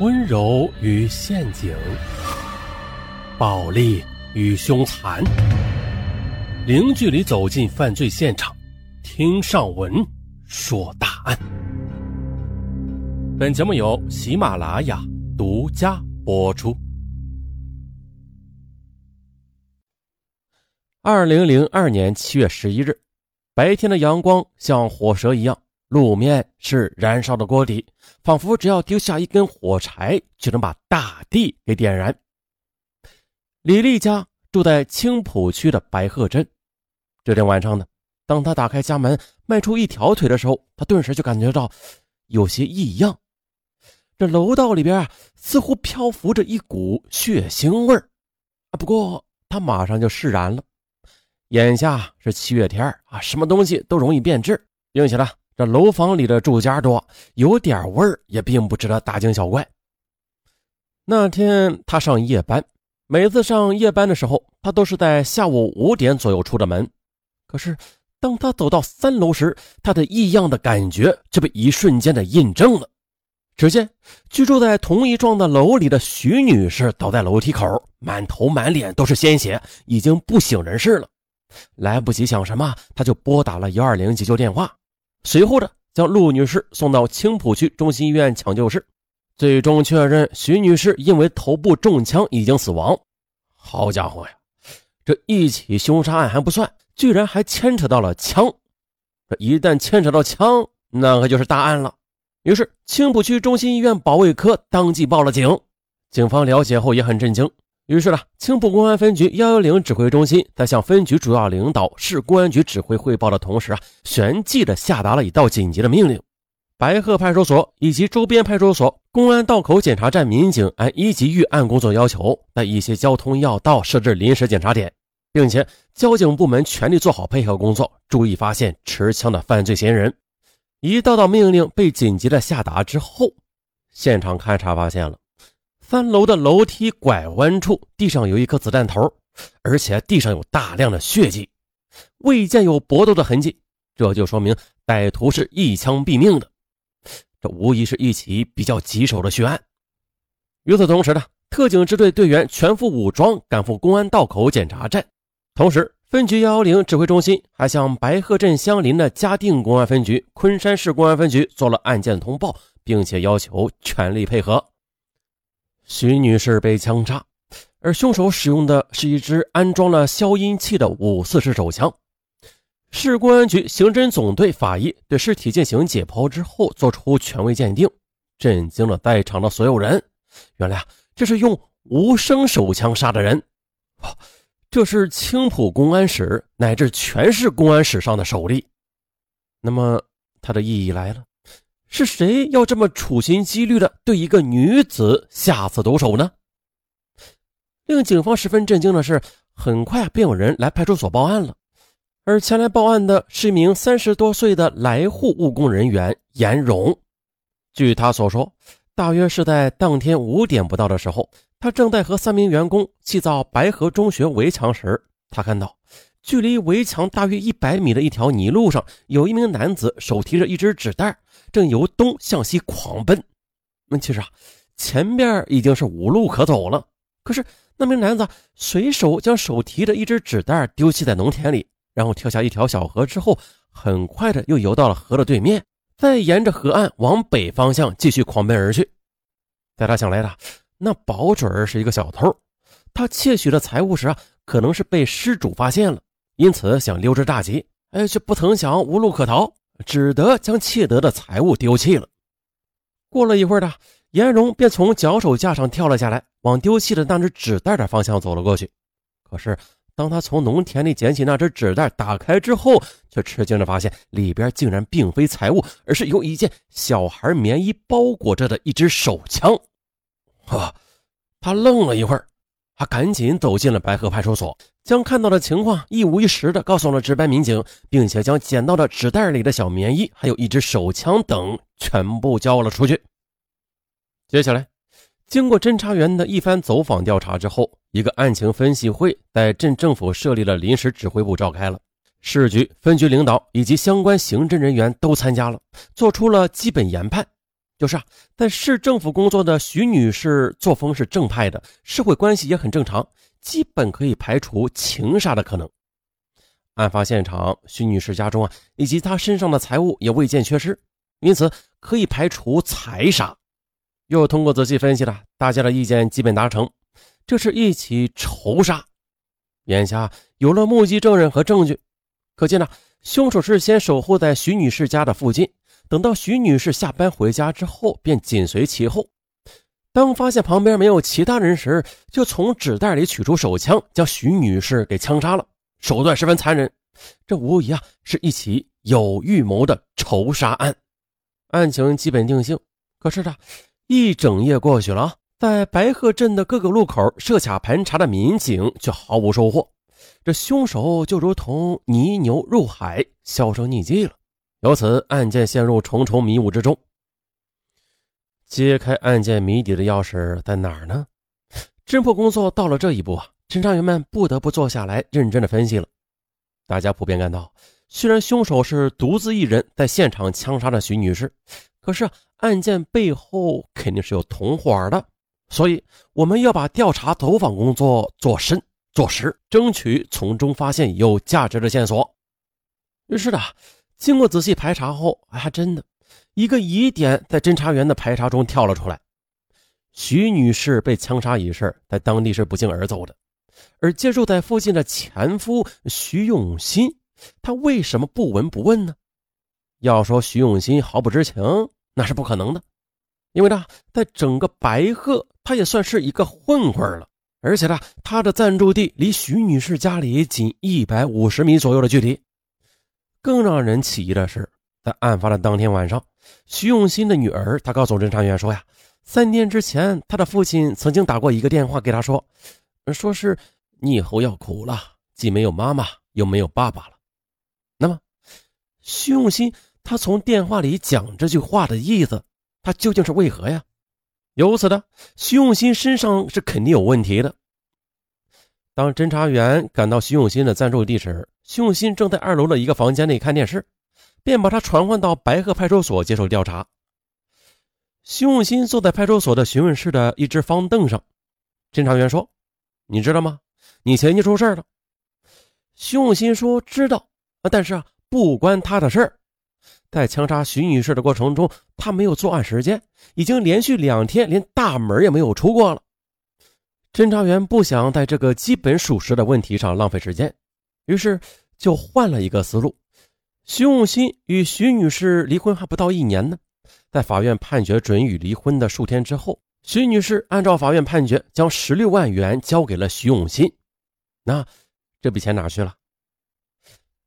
温柔与陷阱，暴力与凶残，零距离走进犯罪现场，听上文说大案。本节目由喜马拉雅独家播出。二零零二年七月十一日，白天的阳光像火蛇一样。路面是燃烧的锅底，仿佛只要丢下一根火柴，就能把大地给点燃。李丽家住在青浦区的白鹤镇。这天晚上呢，当他打开家门迈出一条腿的时候，他顿时就感觉到有些异样。这楼道里边啊，似乎漂浮着一股血腥味儿。不过他马上就释然了，眼下是七月天啊，什么东西都容易变质，并且呢。这楼房里的住家多，有点味儿也并不值得大惊小怪。那天他上夜班，每次上夜班的时候，他都是在下午五点左右出的门。可是当他走到三楼时，他的异样的感觉就被一瞬间的印证了。只见居住在同一幢的楼里的徐女士倒在楼梯口，满头满脸都是鲜血，已经不省人事了。来不及想什么，他就拨打了幺二零急救电话。随后的将陆女士送到青浦区中心医院抢救室，最终确认徐女士因为头部中枪已经死亡。好家伙呀，这一起凶杀案还不算，居然还牵扯到了枪。这一旦牵扯到枪，那可就是大案了。于是青浦区中心医院保卫科当即报了警。警方了解后也很震惊。于是呢，青浦公安分局幺幺零指挥中心在向分局主要领导、市公安局指挥汇报的同时啊，旋即的下达了一道紧急的命令：白鹤派出所以及周边派出所、公安道口检查站民警按一级预案工作要求，在一些交通要道设置临时检查点，并且交警部门全力做好配合工作，注意发现持枪的犯罪嫌疑人。一道道命令被紧急的下达之后，现场勘查发现了。三楼的楼梯拐弯处，地上有一颗子弹头，而且地上有大量的血迹，未见有搏斗的痕迹，这就说明歹徒是一枪毙命的。这无疑是一起比较棘手的血案。与此同时呢，特警支队队员全副武装赶赴公安道口检查站，同时分局幺幺零指挥中心还向白鹤镇相邻的嘉定公安分局、昆山市公安分局做了案件通报，并且要求全力配合。徐女士被枪杀，而凶手使用的是一支安装了消音器的五四式手枪。市公安局刑侦总队法医对尸体进行解剖之后，做出权威鉴定，震惊了在场的所有人。原来啊，这是用无声手枪杀的人。这是青浦公安史乃至全市公安史上的首例。那么，它的意义来了。是谁要这么处心积虑的对一个女子下此毒手呢？令警方十分震惊的是，很快便有人来派出所报案了。而前来报案的是一名三十多岁的来沪务工人员严荣。据他所说，大约是在当天五点不到的时候，他正在和三名员工砌造白河中学围墙时，他看到距离围墙大约一百米的一条泥路上，有一名男子手提着一只纸袋。正由东向西狂奔，那其实啊，前边已经是无路可走了。可是那名男子随手将手提着一只纸袋丢弃在农田里，然后跳下一条小河之后，很快的又游到了河的对面，再沿着河岸往北方向继续狂奔而去。在他想来的，那保准是一个小偷，他窃取的财物时啊，可能是被失主发现了，因此想溜之大吉，哎，却不曾想无路可逃。只得将窃得的财物丢弃了。过了一会儿的，颜荣便从脚手架上跳了下来，往丢弃的那只纸袋的方向走了过去。可是，当他从农田里捡起那只纸袋，打开之后，却吃惊的发现里边竟然并非财物，而是由一件小孩棉衣包裹着的一支手枪。啊！他愣了一会儿。他赶紧走进了白河派出所，将看到的情况一五一十的告诉了值班民警，并且将捡到的纸袋里的小棉衣，还有一支手枪等全部交了出去。接下来，经过侦查员的一番走访调查之后，一个案情分析会在镇政府设立了临时指挥部召开了，市局分局领导以及相关刑侦人员都参加了，做出了基本研判。就是啊，在市政府工作的徐女士作风是正派的，社会关系也很正常，基本可以排除情杀的可能。案发现场，徐女士家中啊，以及她身上的财物也未见缺失，因此可以排除财杀。又通过仔细分析了，大家的意见基本达成，这是一起仇杀。眼下有了目击证人和证据，可见呢，凶手是先守护在徐女士家的附近。等到徐女士下班回家之后，便紧随其后。当发现旁边没有其他人时，就从纸袋里取出手枪，将徐女士给枪杀了。手段十分残忍，这无疑啊是一起有预谋的仇杀案。案情基本定性。可是呢，一整夜过去了，在白鹤镇的各个路口设卡盘查的民警却毫无收获。这凶手就如同泥牛入海，销声匿迹了。由此，案件陷入重重迷雾之中。揭开案件谜底的钥匙在哪儿呢？侦破工作到了这一步啊，侦查员们不得不坐下来认真的分析了。大家普遍感到，虽然凶手是独自一人在现场枪杀了徐女士，可是案件背后肯定是有同伙的，所以我们要把调查走访工作做深做实，争取从中发现有价值的线索。于是呢。经过仔细排查后，还真的一个疑点在侦查员的排查中跳了出来：徐女士被枪杀一事在当地是不胫而走的，而接住在附近的前夫徐永新，他为什么不闻不问呢？要说徐永新毫不知情，那是不可能的，因为呢，在整个白鹤，他也算是一个混混了，而且呢，他的暂住地离徐女士家里仅一百五十米左右的距离。更让人起疑的是，在案发的当天晚上，徐永新的女儿，她告诉侦查员说呀，三天之前，他的父亲曾经打过一个电话给他说，说是你以后要苦了，既没有妈妈，又没有爸爸了。那么，徐永新他从电话里讲这句话的意思，他究竟是为何呀？由此的，徐永新身上是肯定有问题的。当侦查员赶到徐永新的暂住地时，徐永新正在二楼的一个房间内看电视，便把他传唤到白鹤派出所接受调查。徐永新坐在派出所的询问室的一只方凳上，侦查员说：“你知道吗？你前妻出事了。”徐永新说：“知道，但是啊，不关他的事儿。在枪杀徐女士的过程中，他没有作案时间，已经连续两天连大门也没有出过了。”侦查员不想在这个基本属实的问题上浪费时间，于是。就换了一个思路。徐永新与徐女士离婚还不到一年呢，在法院判决准予离婚的数天之后，徐女士按照法院判决，将十六万元交给了徐永新。那这笔钱哪去了？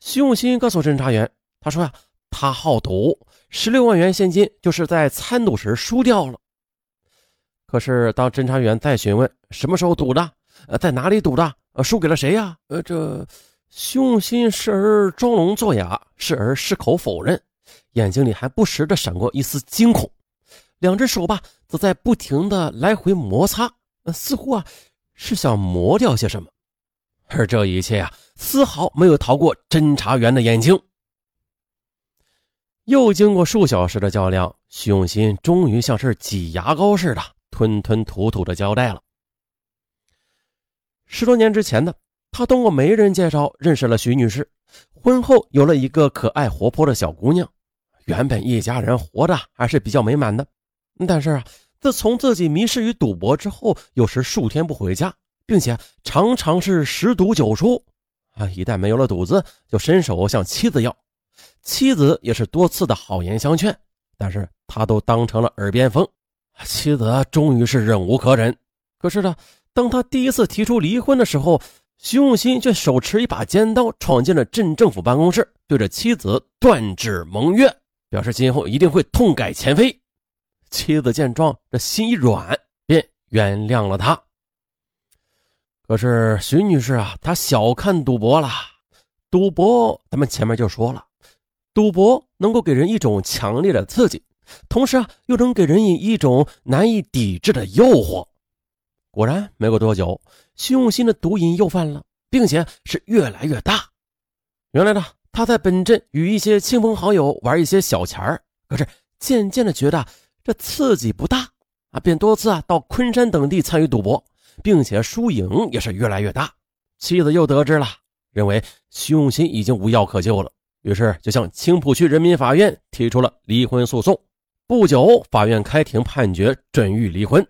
徐永新告诉侦查员：“他说呀，他好赌，十六万元现金就是在参赌时输掉了。可是当侦查员再询问什么时候赌的，呃，在哪里赌的，呃，输给了谁呀？呃，这。”徐永新时而装聋作哑，时而矢口否认，眼睛里还不时的闪过一丝惊恐，两只手吧则在不停的来回摩擦，似乎啊是想磨掉些什么。而这一切啊丝毫没有逃过侦查员的眼睛。又经过数小时的较量，徐永新终于像是挤牙膏似的吞吞吐吐的交代了：十多年之前的。他通过媒人介绍认识了徐女士，婚后有了一个可爱活泼的小姑娘。原本一家人活的还是比较美满的，但是啊，自从自己迷失于赌博之后，有时数天不回家，并且常常是十赌九输。啊，一旦没有了赌资，就伸手向妻子要，妻子也是多次的好言相劝，但是他都当成了耳边风。妻子终于是忍无可忍，可是呢，当他第一次提出离婚的时候。徐永新却手持一把尖刀闯进了镇政府办公室，对着妻子断指盟约，表示今后一定会痛改前非。妻子见状，这心一软，便原谅了他。可是徐女士啊，她小看赌博了。赌博，咱们前面就说了，赌博能够给人一种强烈的刺激，同时啊，又能给人以一种难以抵制的诱惑。果然，没过多久，徐永新的毒瘾又犯了，并且是越来越大。原来呢，他在本镇与一些亲朋好友玩一些小钱儿，可是渐渐的觉得这刺激不大啊，便多次啊到昆山等地参与赌博，并且输赢也是越来越大。妻子又得知了，认为徐永新已经无药可救了，于是就向青浦区人民法院提出了离婚诉讼。不久，法院开庭判决准予离婚。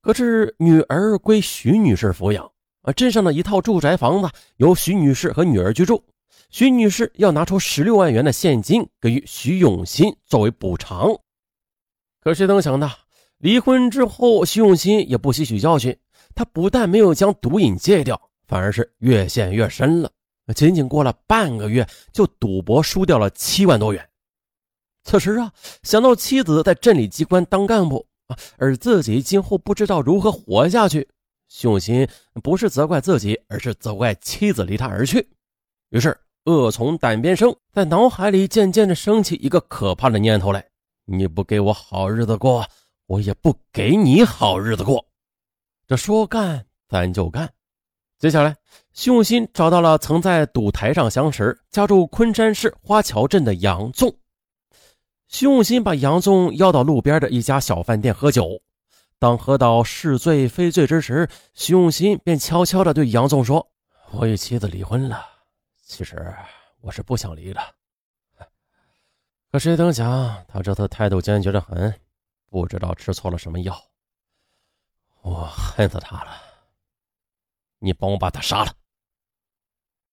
可是女儿归徐女士抚养啊，镇上的一套住宅房子由徐女士和女儿居住。徐女士要拿出十六万元的现金给予徐永新作为补偿，可谁能想到，离婚之后，徐永新也不吸取教训，他不但没有将毒瘾戒掉，反而是越陷越深了。仅仅过了半个月，就赌博输掉了七万多元。此时啊，想到妻子在镇里机关当干部啊，而自己今后不知道如何活下去，徐永新不是责怪自己，而是责怪妻子离他而去。于是。恶从胆边生，在脑海里渐渐的升起一个可怕的念头来：你不给我好日子过，我也不给你好日子过。这说干咱就干。接下来，徐永新找到了曾在赌台上相识、家住昆山市花桥镇的杨纵。徐永新把杨纵邀到路边的一家小饭店喝酒。当喝到是醉非醉之时，徐永新便悄悄地对杨纵说：“我与妻子离婚了。”其实我是不想离的，可谁曾想他这次态度坚决的很，不知道吃错了什么药。我恨死他了！你帮我把他杀了。